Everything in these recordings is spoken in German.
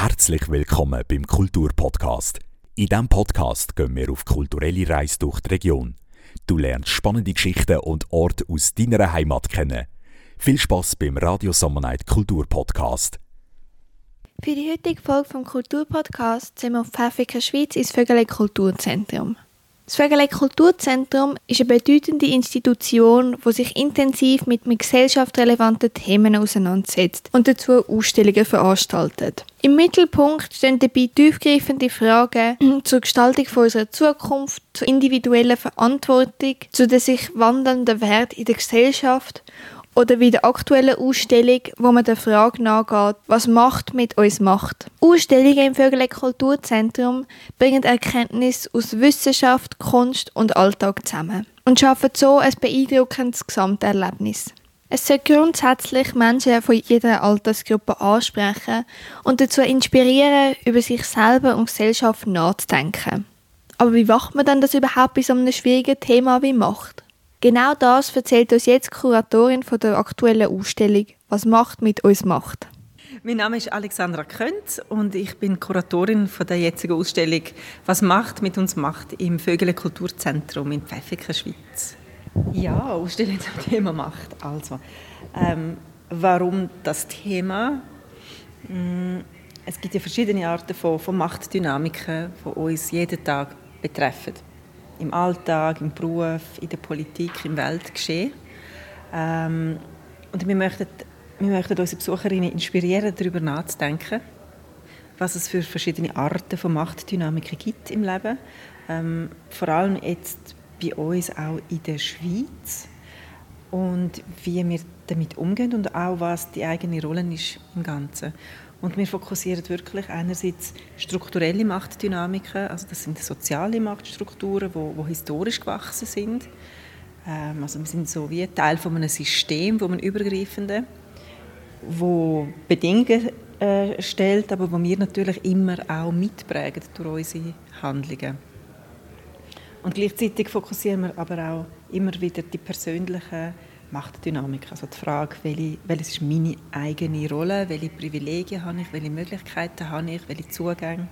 Herzlich willkommen beim Kulturpodcast. In diesem Podcast gehen wir auf kulturelle Reise durch die Region. Du lernst spannende Geschichten und Orte aus deiner Heimat kennen. Viel Spaß beim Radio Summer Night Kulturpodcast. Für die heutige Folge vom Kulturpodcast sind wir auf Pfäffiker Schweiz ins Vögele Kulturzentrum. Das Vögele Kulturzentrum ist eine bedeutende Institution, die sich intensiv mit, mit gesellschaftsrelevanten Themen auseinandersetzt und dazu Ausstellungen veranstaltet. Im Mittelpunkt stehen dabei tiefgreifende Fragen zur Gestaltung unserer Zukunft, zur individuellen Verantwortung, zu den sich wandelnden Werten in der Gesellschaft oder wie der aktuellen Ausstellung, wo man der Frage nachgeht, was Macht mit uns macht. Ausstellungen im Vögele Kulturzentrum bringen Erkenntnisse aus Wissenschaft, Kunst und Alltag zusammen und schaffen so ein beeindruckendes Gesamterlebnis. Es soll grundsätzlich Menschen von jeder Altersgruppe ansprechen und dazu inspirieren, über sich selber und Gesellschaft nachzudenken. Aber wie macht man denn das überhaupt bei so einem schwierigen Thema wie Macht? Genau das erzählt uns jetzt die Kuratorin von der aktuellen Ausstellung «Was Macht mit uns macht». Mein Name ist Alexandra Könz und ich bin Kuratorin von der jetzigen Ausstellung «Was Macht mit uns macht» im Vögele Kulturzentrum in Pfäffiken, Schweiz. Ja, Ausstellung zum Thema Macht. Also, ähm, warum das Thema? Mm, es gibt ja verschiedene Arten von, von Machtdynamiken, die uns jeden Tag betreffen im Alltag, im Beruf, in der Politik, im Weltgeschehen. Ähm, und wir möchten, wir möchten unsere Besucherinnen inspirieren, darüber nachzudenken, was es für verschiedene Arten von Machtdynamiken gibt im Leben. Ähm, vor allem jetzt bei uns auch in der Schweiz und wie wir damit umgehen und auch was die eigene Rolle ist im Ganzen. Und wir fokussieren wirklich einerseits strukturelle Machtdynamiken, also das sind soziale Machtstrukturen, wo, wo historisch gewachsen sind. Ähm, also wir sind so wie Teil von einem System, wo man übergreifende, wo Bedingungen äh, stellt, aber wo wir natürlich immer auch mitprägen durch unsere Handlungen. Und gleichzeitig fokussieren wir aber auch immer wieder die persönlichen Machtdynamik. Also die Frage, welche, welches ist meine eigene Rolle, welche Privilegien habe ich, welche Möglichkeiten habe ich, welche Zugänge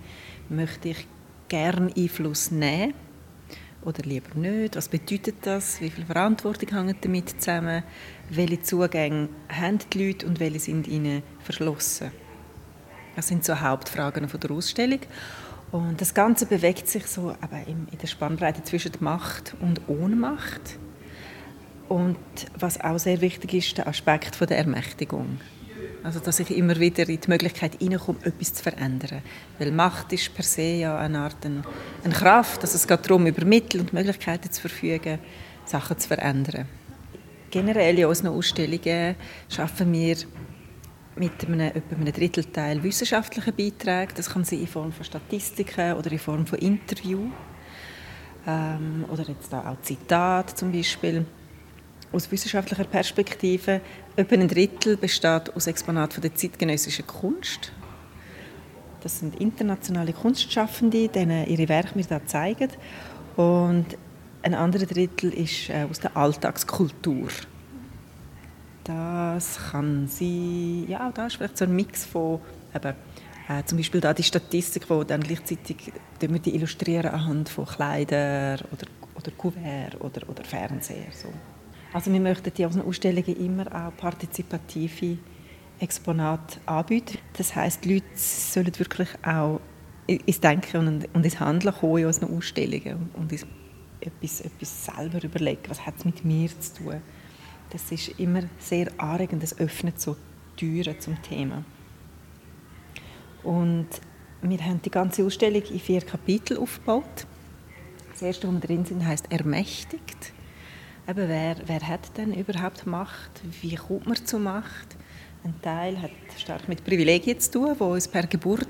möchte ich gerne Einfluss nehmen oder lieber nicht. Was bedeutet das? Wie viel Verantwortung hängt damit zusammen? Welche Zugänge haben die Leute und welche sind ihnen verschlossen? Das sind so Hauptfragen von der Ausstellung. Und das Ganze bewegt sich so aber in der Spannbreite zwischen Macht und Ohnmacht. Und was auch sehr wichtig ist, der Aspekt von der Ermächtigung. Also, dass ich immer wieder in die Möglichkeit hineinkomme, etwas zu verändern. Weil Macht ist per se ja eine Art eine, eine Kraft. Also es geht darum, über Mittel und Möglichkeiten zu verfügen, Sachen zu verändern. Generell in unseren Ausstellungen schaffen wir mit einem, einem Drittelteil wissenschaftlichen Beiträgen. Das kann sein in Form von Statistiken oder in Form von Interviews. Ähm, oder jetzt auch Zitate zum Beispiel aus wissenschaftlicher Perspektive. Etwa ein Drittel besteht aus Exponaten der zeitgenössischen Kunst. Das sind internationale Kunstschaffende, denen ihre Werke mir da zeigen. Und ein anderer Drittel ist äh, aus der Alltagskultur. Das kann sein, ja, da ist vielleicht so ein Mix von eben, äh, zum Beispiel da die Statistik, wo dann gleichzeitig wir die illustrieren anhand von Kleidern oder, oder Kuvert oder, oder Fernseher. So. Also wir möchten die aus Ausstellungen immer auch partizipative Exponate anbieten. Das heißt, die Leute sollen wirklich auch ins Denken und, ins Handeln kommen in unseren Ausstellungen und etwas, etwas selber überlegen, was hat es mit mir zu tun. Das ist immer sehr anregend, das öffnet so Türen zum Thema. Und wir haben die ganze Ausstellung in vier Kapitel aufgebaut. Das erste, wo wir drin sind, heißt «Ermächtigt». Eben, wer, wer hat denn überhaupt Macht? Wie kommt man zur Macht? Ein Teil hat stark mit Privilegien zu tun, die uns per Geburt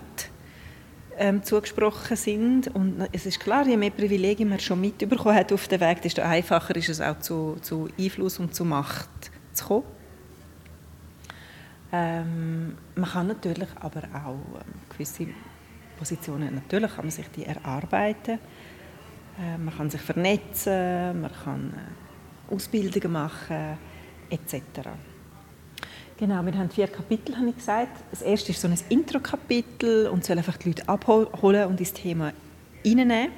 ähm, zugesprochen sind. Und es ist klar, je mehr Privilegien man schon mitbekommen hat auf dem Weg, desto einfacher ist es auch zu, zu Einfluss und zu Macht zu kommen. Ähm, man kann natürlich aber auch ähm, gewisse Positionen, natürlich kann man sich die erarbeiten. Äh, man kann sich vernetzen, man kann äh, Ausbildungen machen etc. Genau, wir haben vier Kapitel, habe ich gesagt. Das erste ist so ein Intro-Kapitel und soll einfach die Leute abholen und ins Thema reinnehmen.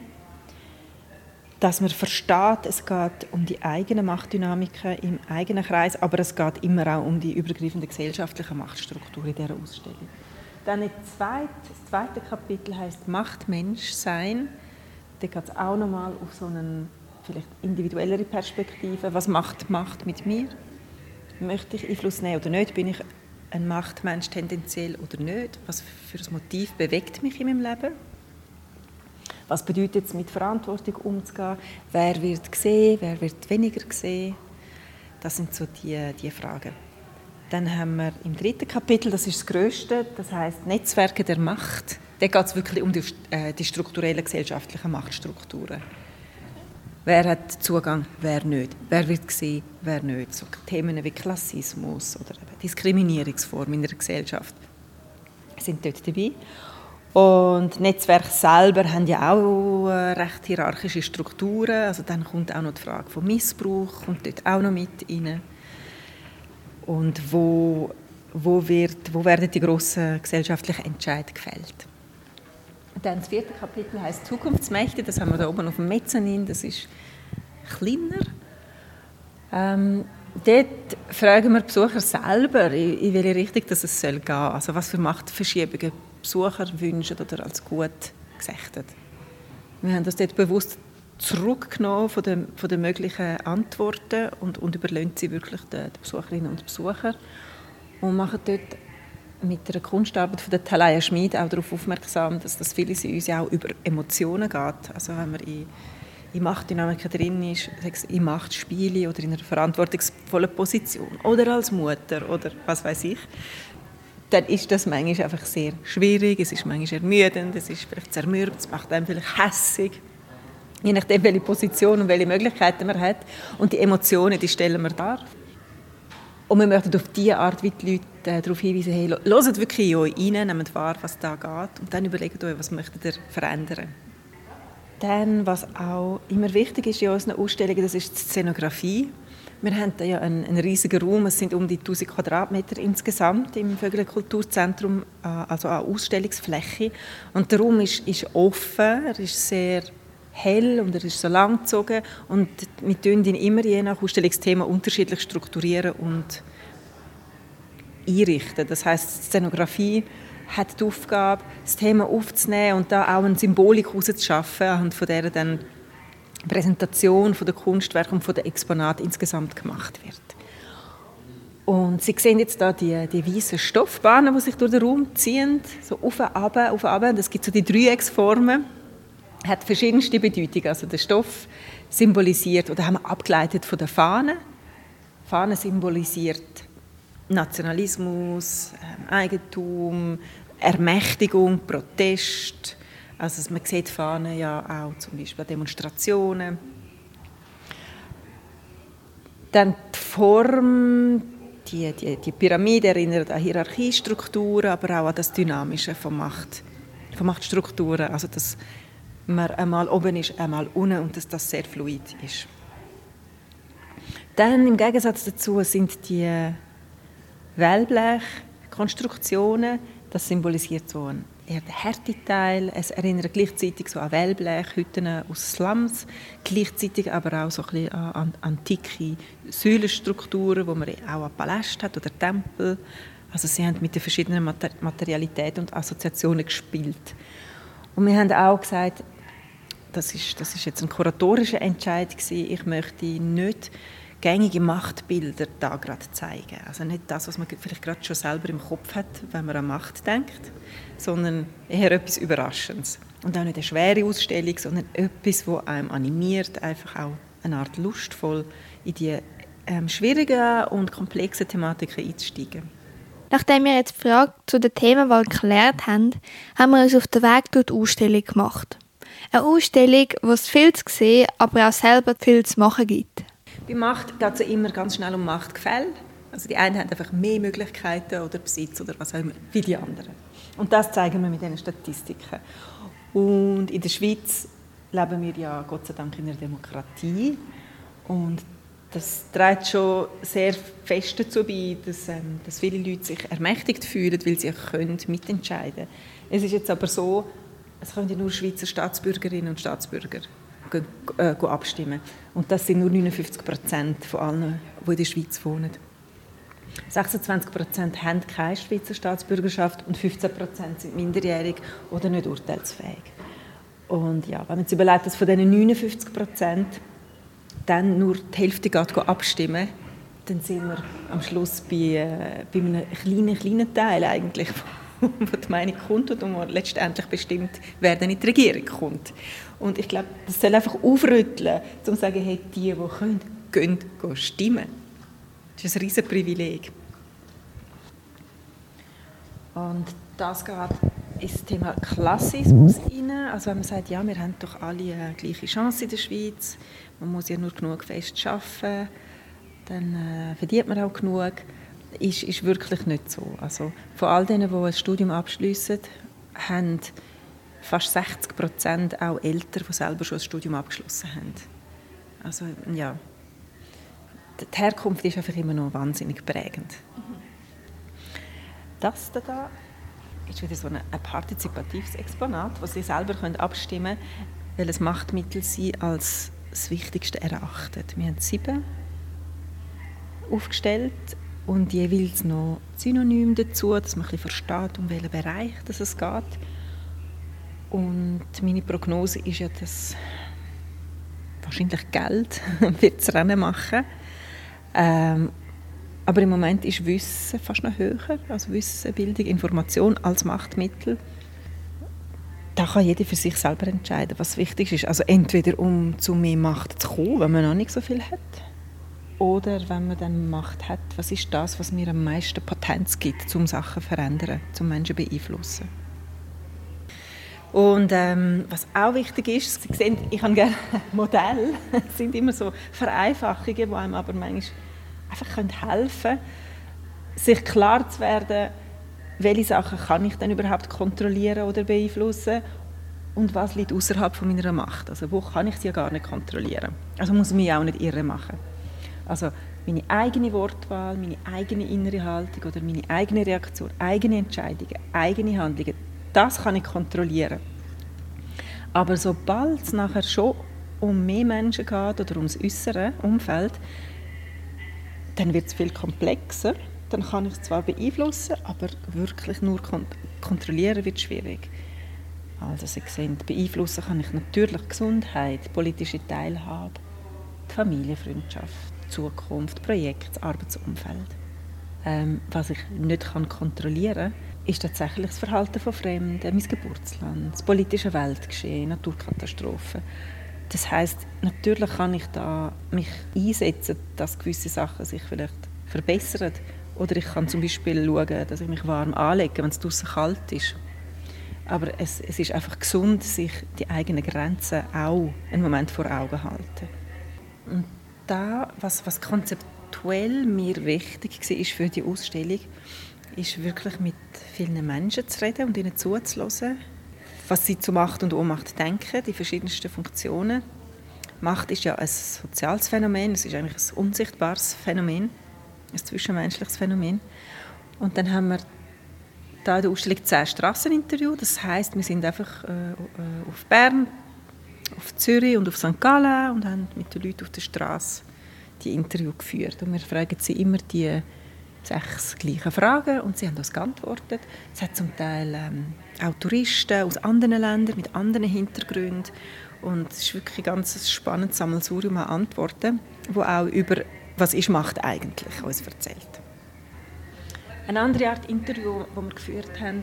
Dass man versteht, es geht um die eigenen Machtdynamiken im eigenen Kreis, aber es geht immer auch um die übergreifende gesellschaftliche Machtstruktur in dieser Ausstellung. Dann das zweite, Kapitel heißt Macht Mensch sein. Da geht es auch nochmal auf so eine vielleicht individuellere Perspektive. Was macht Macht mit mir? Möchte ich Einfluss nehmen oder nicht? Bin ich ein Machtmensch tendenziell oder nicht? Was für ein Motiv bewegt mich in meinem Leben? Was bedeutet es, mit Verantwortung umzugehen? Wer wird gesehen? Wer wird weniger gesehen? Das sind so die, die Fragen. Dann haben wir im dritten Kapitel, das ist das Größte, das heißt Netzwerke der Macht. Da geht es wirklich um die, äh, die strukturellen gesellschaftlichen Machtstrukturen. Wer hat Zugang, wer nicht? Wer wird gesehen, wer nicht? So Themen wie Klassismus oder Diskriminierungsformen in der Gesellschaft sind dort dabei. Und Netzwerke selber haben ja auch äh, recht hierarchische Strukturen. Also dann kommt auch noch die Frage von Missbrauch kommt dort auch noch mit rein. Und wo, wo, wird, wo werden die grossen gesellschaftlichen Entscheidungen gefällt? Das vierte Kapitel heißt Zukunftsmächte. Das haben wir da oben auf dem Mezzanin. Das ist kleiner. Ähm, dort fragen wir Besucher selber, in welche Richtung das es soll gehen Also was für Machtverschiebungen Besucher wünschen oder als gut gesichtet. Wir haben das dort bewusst zurückgenommen von den, von den möglichen Antworten und, und überlassen sie wirklich den, den Besucherinnen und Besuchern und machen dort mit der Kunstarbeit von der Talaya Schmid auch darauf aufmerksam, dass das vieles in uns ja auch über Emotionen geht. Also wenn man in, in Machtdynamiken drin ist, in Machtspiele oder in einer verantwortungsvollen Position oder als Mutter oder was weiß ich, dann ist das manchmal einfach sehr schwierig, es ist manchmal ermüdend, es ist vielleicht zermürbt, es macht einem vielleicht hässig. Je nachdem, welche Position und welche Möglichkeiten man hat. Und die Emotionen, die stellen wir dar. Und wir möchten auf diese Art wie die Leute äh, darauf hinweisen, hey, hört wirklich in euch rein, nehmt wahr, was da geht und dann überlegt euch, was möchtet ihr verändern. Dann, was auch immer wichtig ist in unseren Ausstellungen, das ist die Szenografie. Wir haben ja einen, einen riesigen Raum, es sind um die 1000 Quadratmeter insgesamt im Vögele Kulturzentrum, äh, also eine Ausstellungsfläche. Und der Raum ist, ist offen, er ist sehr hell und er ist so langgezogen und wir tun ihn immer je nach Ausstellungsthema unterschiedlich strukturieren und einrichten. Das heißt, Szenografie hat die Aufgabe, das Thema aufzunehmen und da auch eine Symbolik herauszuschaffen, anhand von der dann Präsentation von der Kunstwerke und von der Exponate insgesamt gemacht wird. Und Sie sehen jetzt da die, die weißen Stoffbahnen, die sich durch den Raum ziehen, so auf und ab, auf und. Und es gibt so die Dreiecksformen, hat verschiedenste Bedeutungen. Also der Stoff symbolisiert, oder haben wir abgeleitet von der Fahne. Die Fahne symbolisiert Nationalismus, ähm, Eigentum, Ermächtigung, Protest, also man sieht Fahnen ja auch zum Beispiel an Demonstrationen. Dann die Form, die, die, die Pyramide erinnert an Hierarchiestrukturen, aber auch an das Dynamische von, Macht, von Machtstrukturen. Also dass man einmal oben ist, einmal unten und dass das sehr fluid ist. Dann im Gegensatz dazu sind die Wellblechkonstruktionen, das symbolisiert so einen eher der Härteteil. Es erinnert gleichzeitig so an Wellblechhütten aus Slums, gleichzeitig aber auch so ein bisschen an antike Säulenstrukturen, wo man auch an Paläste hat oder Tempel. Also sie haben mit den verschiedenen Materialitäten und Assoziationen gespielt. Und wir haben auch gesagt, das ist, das ist jetzt ein kuratorischer Entscheid gewesen. Ich möchte nicht gängige Machtbilder da gerade zeigen. Also nicht das, was man vielleicht gerade schon selber im Kopf hat, wenn man an Macht denkt, sondern eher etwas Überraschendes. Und auch nicht eine schwere Ausstellung, sondern etwas, das einem animiert, einfach auch eine Art lustvoll in die ähm, schwierigen und komplexen Thematiken einzusteigen. Nachdem wir jetzt die Frage zu der Themenwahl geklärt haben, haben wir uns auf den Weg durch die Ausstellung gemacht. Eine Ausstellung, wo es viel zu sehen, aber auch selber viel zu machen gibt. Bei Macht geht es immer ganz schnell um Machtgefälle. Also die einen haben einfach mehr Möglichkeiten oder Besitz oder was auch immer, wie die anderen. Und das zeigen wir mit diesen Statistiken. Und in der Schweiz leben wir ja Gott sei Dank in einer Demokratie. Und das trägt schon sehr fest dazu bei, dass, ähm, dass viele Leute sich ermächtigt fühlen, weil sie können mitentscheiden können. Es ist jetzt aber so, es können ja nur Schweizer Staatsbürgerinnen und Staatsbürger äh, abstimmen. Und das sind nur 59 Prozent von allen, die in der Schweiz wohnen. 26 Prozent haben keine Schweizer Staatsbürgerschaft und 15 Prozent sind minderjährig oder nicht urteilsfähig. Und ja, wenn man sich überlegt, dass von diesen 59 Prozent dann nur die Hälfte geht abstimmen, dann sind wir am Schluss bei, äh, bei einem kleinen, kleinen Teil eigentlich, wo die Meinung kommt und wo letztendlich bestimmt, wer dann in die Regierung kommt. Und ich glaube, das soll einfach aufrütteln, um zu sagen, hey, die, die können, gehen, gehen stimmen. Das ist ein riesiges Privileg. Und das geht ins Thema Klassismus rein. Also wenn man sagt, ja, wir haben doch alle eine gleiche Chance in der Schweiz, man muss ja nur genug fest arbeiten, dann äh, verdient man auch genug, ist, ist wirklich nicht so. Also von all denen, die ein Studium abschließen, haben fast 60 Prozent auch Eltern, die selber schon ein Studium abgeschlossen haben. Also ja, die Herkunft ist einfach immer noch wahnsinnig prägend. Das da ist wieder so ein, ein partizipatives Exponat, das Sie selber können abstimmen können, welches Machtmittel Sie als das Wichtigste erachten. Wir haben sieben aufgestellt und jeweils noch Synonym dazu, dass man ein versteht, um welchen Bereich es geht. Und meine Prognose ist ja, dass wahrscheinlich Geld wird das Rennen machen. Ähm, aber im Moment ist Wissen fast noch höher, also Wissen, Bildung, Information als Machtmittel. Da kann jeder für sich selber entscheiden, was wichtig ist. Also entweder um zu mehr Macht zu kommen, wenn man noch nicht so viel hat, oder wenn man dann Macht hat, was ist das, was mir am meisten Potenz gibt, um Sachen zu verändern, um Menschen zu beeinflussen. Und ähm, was auch wichtig ist, Sie sehen, ich habe gerne Modelle, das sind immer so Vereinfachungen, die einem aber manchmal einfach helfen können, sich klar zu werden, welche Sachen kann ich denn überhaupt kontrollieren oder beeinflussen und was liegt außerhalb meiner Macht. Also wo kann ich sie ja gar nicht kontrollieren. Also muss ich mich auch nicht irre machen. Also meine eigene Wortwahl, meine eigene innere Haltung oder meine eigene Reaktion, eigene Entscheidungen, eigene Handlungen, das kann ich kontrollieren. Aber sobald es nachher schon um mehr Menschen geht oder ums äußere Umfeld, dann wird es viel komplexer. Dann kann ich es zwar beeinflussen, aber wirklich nur kont kontrollieren wird schwierig. Also Sie sehen, beeinflussen kann ich natürlich Gesundheit, politische Teilhabe, die Familienfreundschaft, Zukunft, Projekt, Arbeitsumfeld. Ähm, was ich nicht kontrollieren kann, ist tatsächlich das Verhalten von Fremden, mein Geburtsland, das politische Weltgeschehen, Naturkatastrophen. Das heißt, natürlich kann ich da mich einsetzen, dass gewisse Sachen sich vielleicht verbessern. Oder ich kann zum Beispiel schauen, dass ich mich warm anlege, wenn es draußen kalt ist. Aber es, es ist einfach gesund, sich die eigenen Grenzen auch einen Moment vor Augen halten. Und da, was, was konzeptuell mir wichtig war für die Ausstellung, ist wirklich mit vielen Menschen zu reden und ihnen zuzuhören was sie zu Macht und Ohnmacht denken, die verschiedensten Funktionen. Macht ist ja ein soziales Phänomen, es ist eigentlich ein unsichtbares Phänomen, ein zwischenmenschliches Phänomen. Und dann haben wir da in der Ausstellung zehn Strasseninterviews. Das heißt, wir sind einfach äh, äh, auf Bern, auf Zürich und auf St. Gallen und haben mit den Leuten auf der Straße die Interviews geführt. Und wir fragen sie immer die sechs gleiche Fragen und sie haben uns geantwortet. Es hat zum Teil ähm, auch Touristen aus anderen Ländern mit anderen Hintergründen und es ist wirklich ein ganz spannendes Sammelsurium an Antworten, wo auch über «Was ist Macht eigentlich?» uns erzählt. Eine andere Art Interview, das wir geführt haben,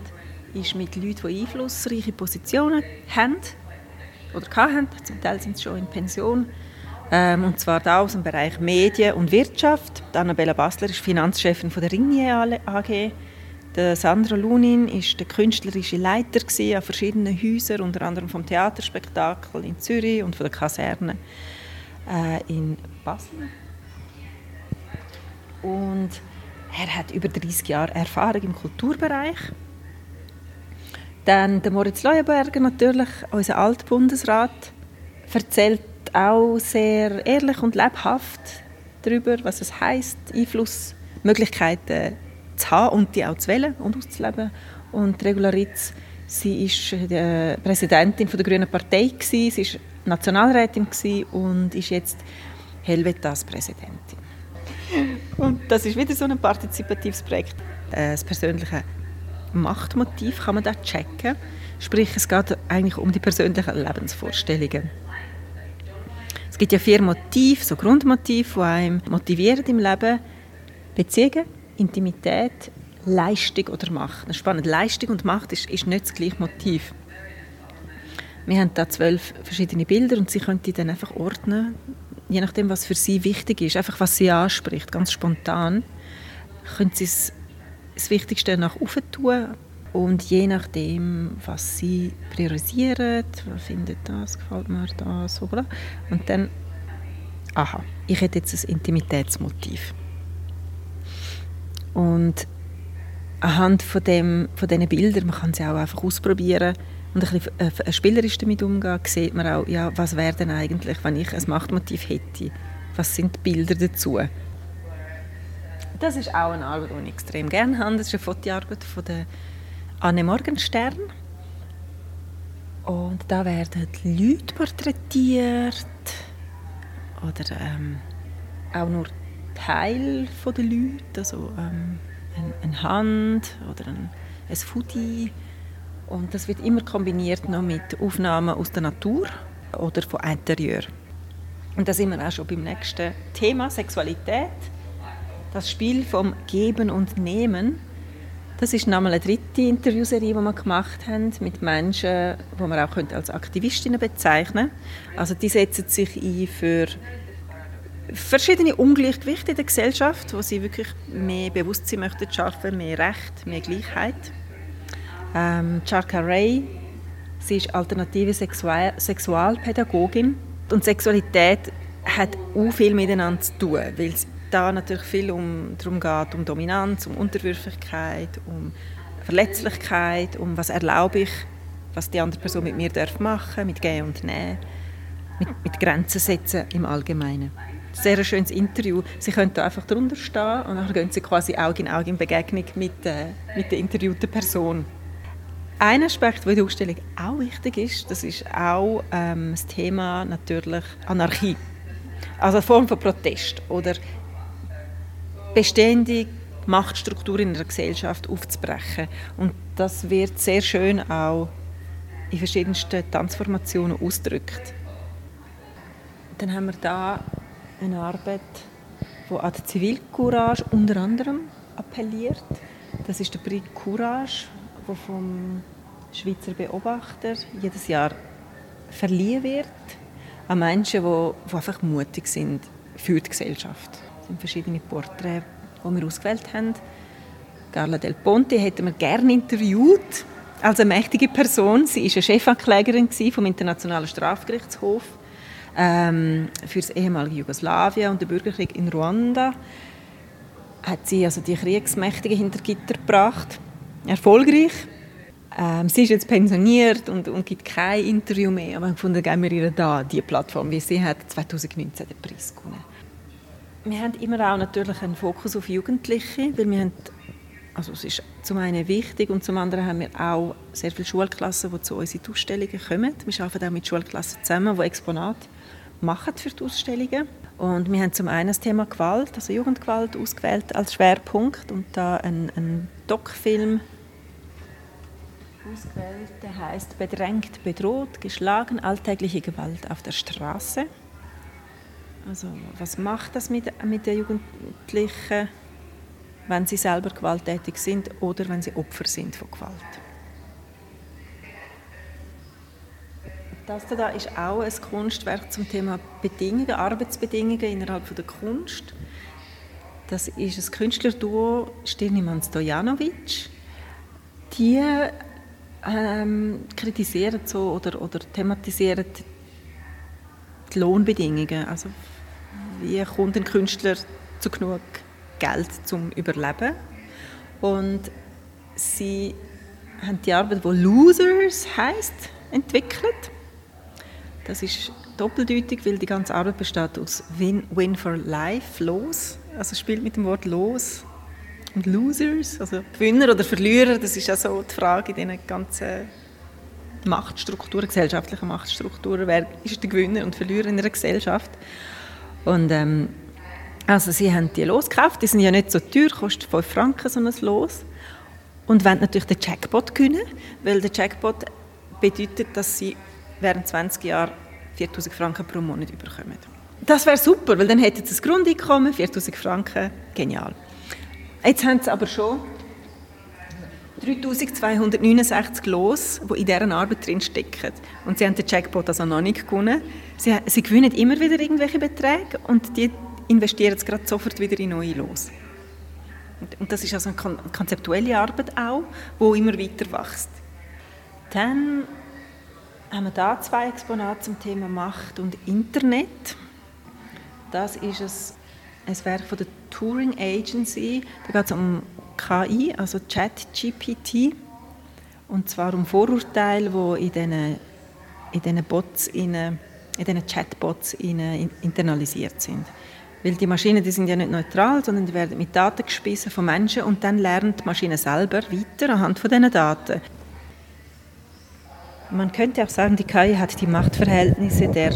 ist mit Leuten, die einflussreiche Positionen haben oder hatten. Zum Teil sind sie schon in Pension ähm, und zwar da aus dem Bereich Medien und Wirtschaft. Annabella Basler ist Finanzchefin von der Ringier AG. Der Sandra Lunin ist der künstlerische Leiter an verschiedenen Häusern, unter anderem vom Theaterspektakel in Zürich und von der Kaserne äh, in Basel. Und er hat über 30 Jahre Erfahrung im Kulturbereich. Dann der Moritz Leuenberger natürlich, unser Altbundesrat, erzählt auch sehr ehrlich und lebhaft darüber, was es heißt, Einflussmöglichkeiten zu haben und die auch zu wählen und auszuleben. Und Regularitz, sie ist äh, Präsidentin von der Grünen Partei gewesen, sie ist Nationalrätin und ist jetzt Helvetas-Präsidentin. Und das ist wieder so ein partizipatives Projekt. Äh, das persönliche Machtmotiv kann man da checken. Sprich, es geht eigentlich um die persönlichen Lebensvorstellungen. Es gibt ja vier Motive, so Grundmotive, die einem motivieren im Leben. Beziehungen, Intimität, Leistung oder Macht. Spannend. Leistung und Macht ist, ist nicht das gleiche Motiv. Wir haben da zwölf verschiedene Bilder und Sie können die dann einfach ordnen, je nachdem, was für Sie wichtig ist, einfach was Sie anspricht, ganz spontan, können Sie es das Wichtigste nach oben tun und je nachdem, was Sie priorisieren, was findet das, gefällt mir das, oder? Und dann, aha, ich hätte jetzt ein Intimitätsmotiv. Und anhand von, dem, von diesen Bildern, man kann sie auch einfach ausprobieren und ein bisschen äh, spielerisch damit umgehen, sieht man auch, ja, was wäre denn eigentlich, wenn ich ein Machtmotiv hätte? Was sind die Bilder dazu? Das ist auch eine Arbeit, die ich extrem gerne habe. Das ist eine Fotoarbeit von der Anne Morgenstern. Und da werden Leute porträtiert oder ähm, auch nur Teil der Leute, also ähm, eine Hand oder ein, ein Foodie. Und das wird immer kombiniert noch mit Aufnahmen aus der Natur oder von Interieur. Und da sind wir auch schon beim nächsten Thema, Sexualität. Das Spiel vom Geben und Nehmen. Das ist nochmal eine dritte Interviewserie, die wir gemacht haben mit Menschen, die man auch als Aktivistinnen bezeichnen könnte. Also die setzen sich ein für verschiedene Ungleichgewichte in der Gesellschaft, wo sie wirklich mehr Bewusstsein möchten schaffen, mehr Recht, mehr Gleichheit. Ähm, Charka Ray, sie ist alternative Sexual Sexualpädagogin und Sexualität hat auch viel miteinander zu tun, weil es da natürlich viel um, darum geht, um Dominanz, um Unterwürfigkeit, um Verletzlichkeit, um was erlaube ich, was die andere Person mit mir darf machen, mit Gehen und Nehmen, mit, mit Grenzen setzen im Allgemeinen sehr schönes Interview. Sie können da einfach drunter stehen und dann gehen Sie quasi Auge in Auge in Begegnung mit, äh, mit der interviewten Person. Ein Aspekt, der in der Ausstellung auch wichtig ist, das ist auch ähm, das Thema natürlich Anarchie. Also eine Form von Protest oder bestehende Machtstrukturen in der Gesellschaft aufzubrechen. Und das wird sehr schön auch in verschiedensten Tanzformationen ausgedrückt. Dann haben wir da eine Arbeit, die an die Zivilcourage unter anderem appelliert. Das ist der Prix Courage, der vom Schweizer Beobachter jedes Jahr verliehen wird an Menschen, die, die einfach mutig sind für die Gesellschaft. Das sind verschiedene Porträts, die wir ausgewählt haben. Carla Del Ponte hätten wir gerne interviewt als eine mächtige Person. Sie war eine Chefanklägerin vom Internationalen Strafgerichtshof ähm, für das ehemalige Jugoslawien und den Bürgerkrieg in Ruanda hat sie also die Kriegsmächtigen hinter Gitter gebracht. Erfolgreich. Ähm, sie ist jetzt pensioniert und, und gibt kein Interview mehr, aber ich fand, geben wir ihr da die Plattform, wie sie hat 2019 den Preis gewonnen. Wir haben immer auch natürlich einen Fokus auf Jugendliche, weil wir haben, also es ist zum einen wichtig und zum anderen haben wir auch sehr viele Schulklassen, die zu uns in die Ausstellungen kommen. Wir arbeiten auch mit Schulklassen zusammen, die Exponate machen für die Ausstellungen. Und wir haben zum einen das Thema Gewalt, also Jugendgewalt, ausgewählt als Schwerpunkt und da ein, ein Doc-Film ausgewählt, der heißt Bedrängt, bedroht, geschlagen, alltägliche Gewalt auf der Straße. Also was macht das mit, mit den Jugendlichen, wenn sie selber gewalttätig sind oder wenn sie Opfer sind von Gewalt? Das da ist auch ein Kunstwerk zum Thema Bedingungen, Arbeitsbedingungen innerhalb der Kunst. Das ist ein Künstlerduo Stirniman Stojanovic. Die ähm, kritisieren so oder, oder thematisieren die Lohnbedingungen. Also wie kommt ein Künstler zu genug Geld zum Überleben? Und sie haben die Arbeit, die Losers heißt, entwickelt. Das ist doppeldeutig, weil die ganze Arbeit besteht aus Win, Win for Life, los. Also spielt mit dem Wort los und Losers, also Gewinner oder Verlierer, das ist ja so die Frage in diesen ganzen Machtstrukturen, gesellschaftlichen Machtstrukturen, wer ist der Gewinner und Verlierer in einer Gesellschaft. Und ähm, also sie haben die losgekauft, die sind ja nicht so teuer, kostet 5 Franken so ein Los. Und wollen natürlich den Jackpot gewinnen, weil der Jackpot bedeutet, dass sie während 20 Jahren 4000 Franken pro Monat bekommen. Das wäre super, weil dann hätten sie das Grundeinkommen, 4000 Franken, genial. Jetzt haben sie aber schon 3269 Los, die in dieser Arbeit drin stecken. Und sie haben den Jackpot also noch nicht gewonnen. Sie, sie gewinnen immer wieder irgendwelche Beträge und die investieren jetzt gerade sofort wieder in neue Los. Und, und das ist also eine konzeptuelle Arbeit auch, die immer weiter wächst. Dann haben wir da zwei Exponate zum Thema Macht und Internet. Das ist ein, ein Werk von der Turing Agency. Da geht es um KI, also ChatGPT. Und zwar um Vorurteile, die in diesen, in diesen Bots, in, in diesen Chatbots in, internalisiert sind. Weil die Maschinen die sind ja nicht neutral, sondern die werden mit Daten gespissen von Menschen und dann lernt die Maschine selber weiter anhand von diesen Daten. Man könnte auch sagen, die KI hat die Machtverhältnisse der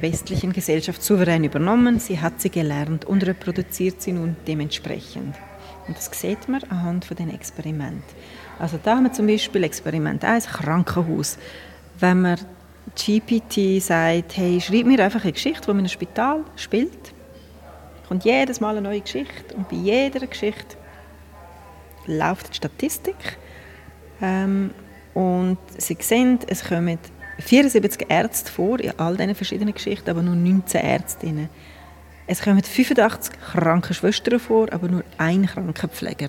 westlichen Gesellschaft souverän übernommen, sie hat sie gelernt und reproduziert sie nun dementsprechend. Und das sieht man anhand von den Experimenten. Also da haben wir zum Beispiel Experiment 1, Krankenhaus. Wenn man GPT sagt, hey, schreib mir einfach eine Geschichte, die in einem Spital spielt, kommt jedes Mal eine neue Geschichte und bei jeder Geschichte läuft die Statistik. Ähm, und Sie sehen, es kommen 74 Ärzte vor in all diesen verschiedenen Geschichten, aber nur 19 Ärztinnen. Es kommen 85 Krankenschwestern vor, aber nur ein Krankenpfleger.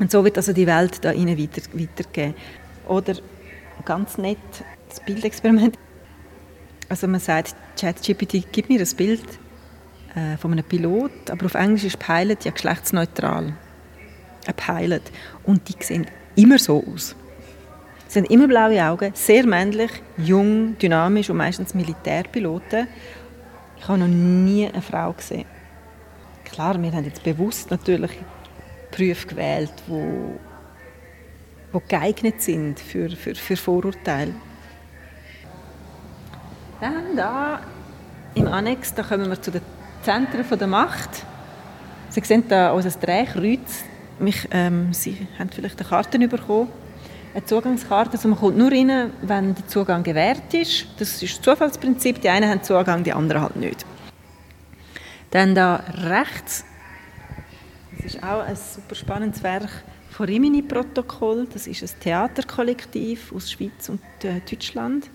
Und so wird also die Welt da ihnen weiter, weitergegeben. Oder ganz nett das Bildexperiment. Also man sagt, ChatGPT, gib mir ein Bild äh, von einem Pilot, aber auf Englisch ist Pilot ja geschlechtsneutral. Ein Pilot. Und die sehen immer so aus. Sie haben immer blaue Augen, sehr männlich, jung, dynamisch und meistens Militärpiloten. Ich habe noch nie eine Frau gesehen. Klar, wir haben jetzt bewusst natürlich Berufe gewählt, wo, wo geeignet sind für, für, für Vorurteile. Dann da im Annex, da kommen wir zu den Zentren der Macht. Sie sehen da unser Drehkreuz. Mich, ähm, Sie haben vielleicht eine Karte bekommen eine Zugangskarte. Also man kommt nur rein, wenn der Zugang gewährt ist. Das ist das Zufallsprinzip. Die einen haben Zugang, die anderen halt nicht. Dann da rechts, das ist auch ein super spannendes Werk von Rimini-Protokoll. Das ist ein Theaterkollektiv aus Schweiz und äh, Deutschland.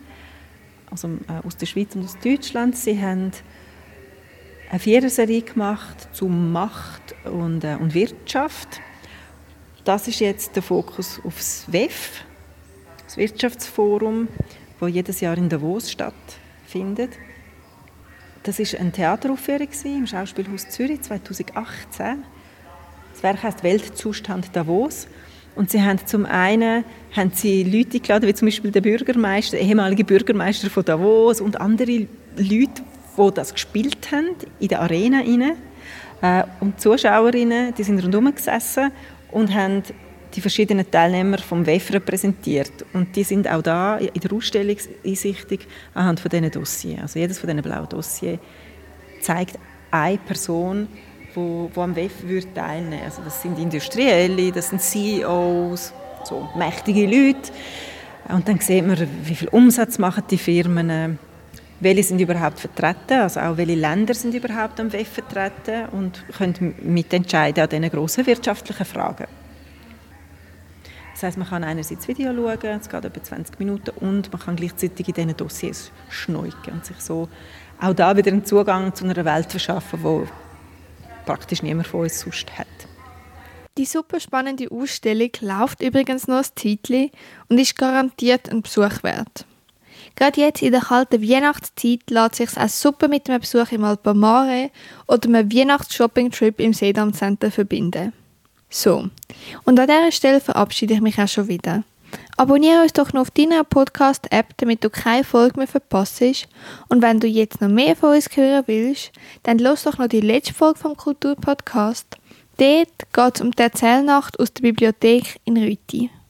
Also äh, aus der Schweiz und aus Deutschland. Sie haben eine Viererserie gemacht zu Macht und, äh, und Wirtschaft. Das ist jetzt der Fokus aufs WEF, das Wirtschaftsforum, wo jedes Jahr in Davos stattfindet. Das ist eine Theateraufführung im Schauspielhaus Zürich 2018. Das Werk heißt Weltzustand Davos. Und sie haben zum einen haben sie Leute geladen, wie zum Beispiel der Bürgermeister, ehemalige Bürgermeister von Davos und andere Leute, die das gespielt haben in der Arena rein. Äh, und die Zuschauerinnen, die sind rundherum gesessen und haben die verschiedenen Teilnehmer vom WEF repräsentiert. Und die sind auch da in der Ausstellung einsichtig anhand von diesen Dossiers. Also jedes von diesen blauen Dossiers zeigt eine Person, wo am WEF würde teilnehmen Also das sind Industrielle, das sind CEOs, so mächtige Leute. Und dann sieht man, wie viel Umsatz machen die Firmen, welche sind überhaupt vertreten, also auch welche Länder sind überhaupt am WEF vertreten und können mitentscheiden an diesen grossen wirtschaftlichen Fragen. Das heißt, man kann einerseits Video schauen, es geht etwa 20 Minuten, und man kann gleichzeitig in diesen Dossiers schneuken und sich so auch da wieder einen Zugang zu einer Welt verschaffen, wo praktisch niemand von uns sonst hat. Die super spannende Ausstellung läuft übrigens noch als Titel und ist garantiert ein Besuch wert. Gerade jetzt in der kalten Weihnachtszeit lässt sich auch super mit einem Besuch im Alpamare oder einem Weihnachts-Shopping-Trip im Sedam Center verbinden. So, und an dieser Stelle verabschiede ich mich auch schon wieder. Abonniere uns doch noch auf deiner Podcast-App, damit du keine Folge mehr verpasst. Und wenn du jetzt noch mehr von uns hören willst, dann los doch noch die letzte Folge vom Kulturpodcast. Dort geht es um die Erzählnacht aus der Bibliothek in Rüti.